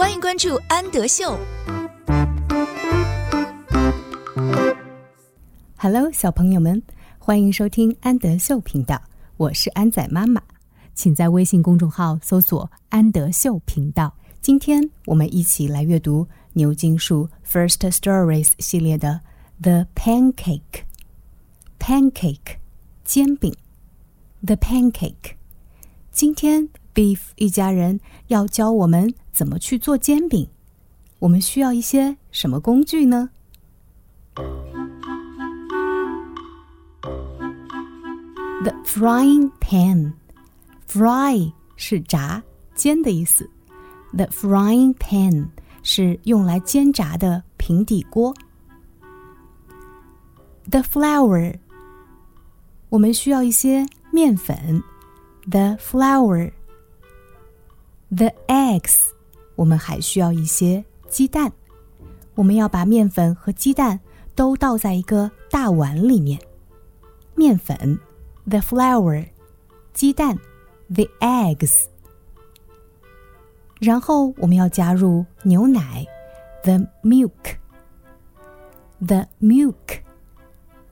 欢迎关注安德秀。Hello，小朋友们，欢迎收听安德秀频道，我是安仔妈妈，请在微信公众号搜索“安德秀频道”。今天我们一起来阅读牛津树 First Stories 系列的《The Pancake》，Pancake，煎饼，The Pancake。今天 Beef 一家人要教我们怎么去做煎饼，我们需要一些什么工具呢？The frying pan. Fry 是炸、煎的意思。The frying pan 是用来煎炸的平底锅。The flour 我们需要一些面粉。The flour. The eggs 我们还需要一些鸡蛋。我们要把面粉和鸡蛋都倒在一个大碗里面。面粉。the flour，鸡蛋，the eggs。然后我们要加入牛奶，the milk，the milk。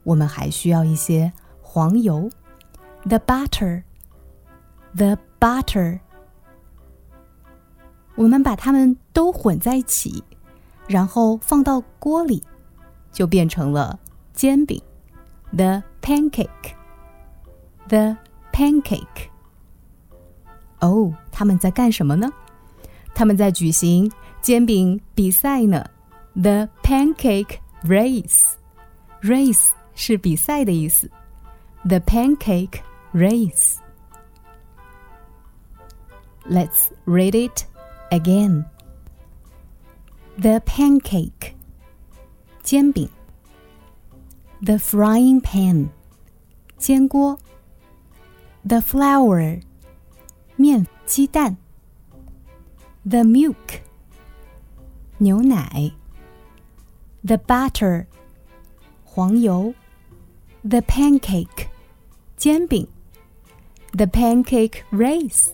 我们还需要一些黄油，the butter，the butter。我们把它们都混在一起，然后放到锅里，就变成了煎饼，the pancake。The pancake。哦，他们在干什么呢？他们在举行煎饼比赛呢。The pancake race。Race 是比赛的意思。The pancake race。Let's read it again. The pancake. 煎饼。The frying pan. 煎锅。The flour，面鸡蛋。The milk，牛奶。The butter，黄油。The pancake，煎饼。The pancake race，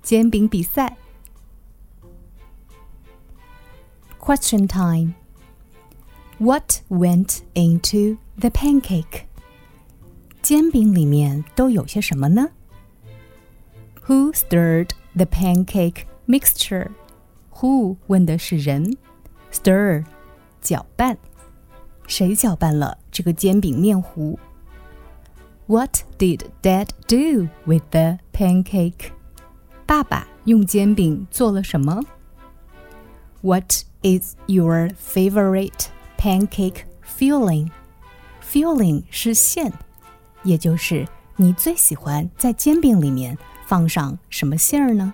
煎饼比赛。 Question time. What went into the pancake? 煎饼里面都有些什么呢？Who stirred the pancake mixture? Who 问的是人，stir 搅拌，谁搅拌了这个煎饼面糊？What did Dad do with the pancake? 爸爸用煎饼做了什么？What is your favorite pancake filling? Filling 是馅。也就是你最喜欢在煎饼里面放上什么馅儿呢？